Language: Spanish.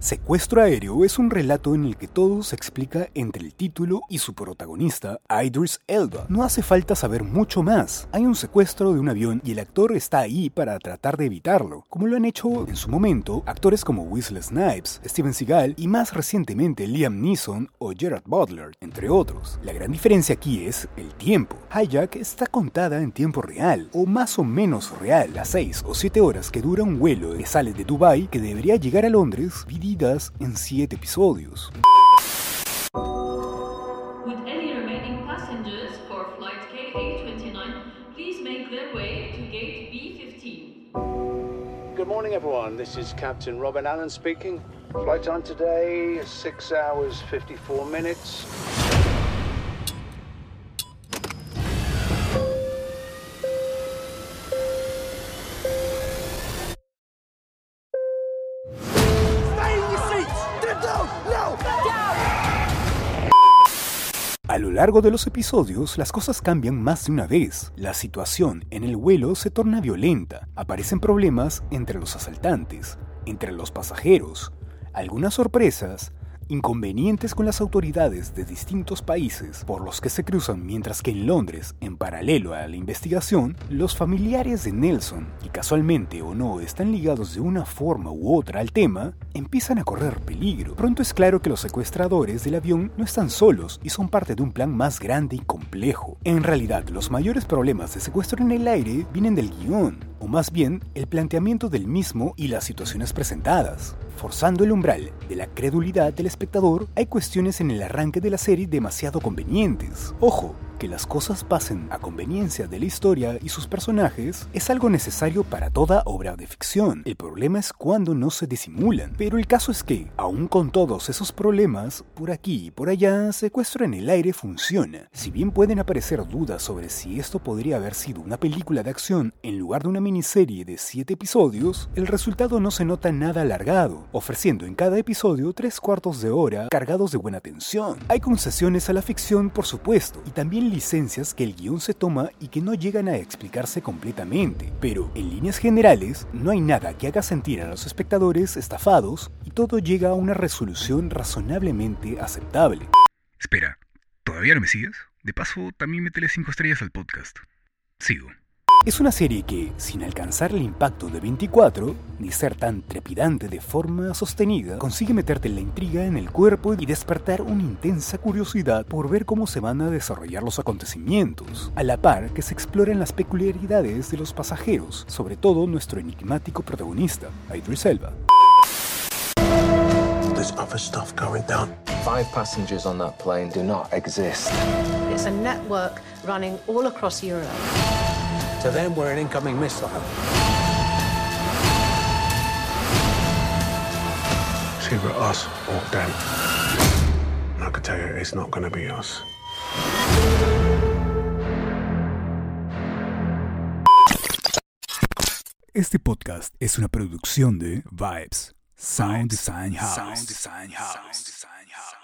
Secuestro Aéreo es un relato en el que todo se explica entre el título y su protagonista, Idris Elba. No hace falta saber mucho más. Hay un secuestro de un avión y el actor está ahí para tratar de evitarlo, como lo han hecho en su momento actores como Wesley Snipes, Steven Seagal y más recientemente Liam Neeson o Gerard Butler, entre otros. La gran diferencia aquí es el tiempo. Hijack está contada en tiempo real, o más o menos real, las 6 o 7 horas que dura un vuelo que sale de Dubai que debería llegar a Londres, divididas en 7 episodios. Would any remaining passengers for flight KA29 please make their way to gate B15? Good morning, everyone. This is Captain Robin Allen speaking. Flight time today is 6 hours 54 minutes. A lo largo de los episodios, las cosas cambian más de una vez. La situación en el vuelo se torna violenta. Aparecen problemas entre los asaltantes, entre los pasajeros, algunas sorpresas, inconvenientes con las autoridades de distintos países por los que se cruzan mientras que en Londres, en paralelo a la investigación, los familiares de Nelson, y casualmente o no están ligados de una forma u otra al tema, empiezan a correr peligro. Pronto es claro que los secuestradores del avión no están solos y son parte de un plan más grande y complejo. En realidad, los mayores problemas de secuestro en el aire vienen del guion, o más bien el planteamiento del mismo y las situaciones presentadas. Forzando el umbral de la credulidad del espectador, hay cuestiones en el arranque de la serie demasiado convenientes. Ojo, que las cosas pasen a conveniencia de la historia y sus personajes es algo necesario para toda obra de ficción. El problema es cuando no se disimulan. Pero el caso es que, aun con todos esos problemas, por aquí y por allá, Secuestro en el aire funciona. Si bien pueden aparecer dudas sobre si esto podría haber sido una película de acción en lugar de una miniserie de 7 episodios, el resultado no se nota nada alargado, ofreciendo en cada episodio tres cuartos de hora cargados de buena tensión. Hay concesiones a la ficción, por supuesto, y también licencias que el guion se toma y que no llegan a explicarse completamente, pero en líneas generales no hay nada que haga sentir a los espectadores estafados y todo llega a una resolución razonablemente aceptable. Espera, ¿todavía no me sigues? De paso, también métele 5 estrellas al podcast. Sigo. Es una serie que, sin alcanzar el impacto de 24, ni ser tan trepidante de forma sostenida, consigue meterte la intriga en el cuerpo y despertar una intensa curiosidad por ver cómo se van a desarrollar los acontecimientos, a la par que se exploran las peculiaridades de los pasajeros, sobre todo nuestro enigmático protagonista, Idris Elba. There's other stuff going down. Five passengers on that plane do not exist. It's a network running all across Europe. To them, we're an incoming missile. It's either us oh, or them. And I can tell you, it's not going to be us. Este podcast es una producción de Vibes, Sound Design House. Sound Design House.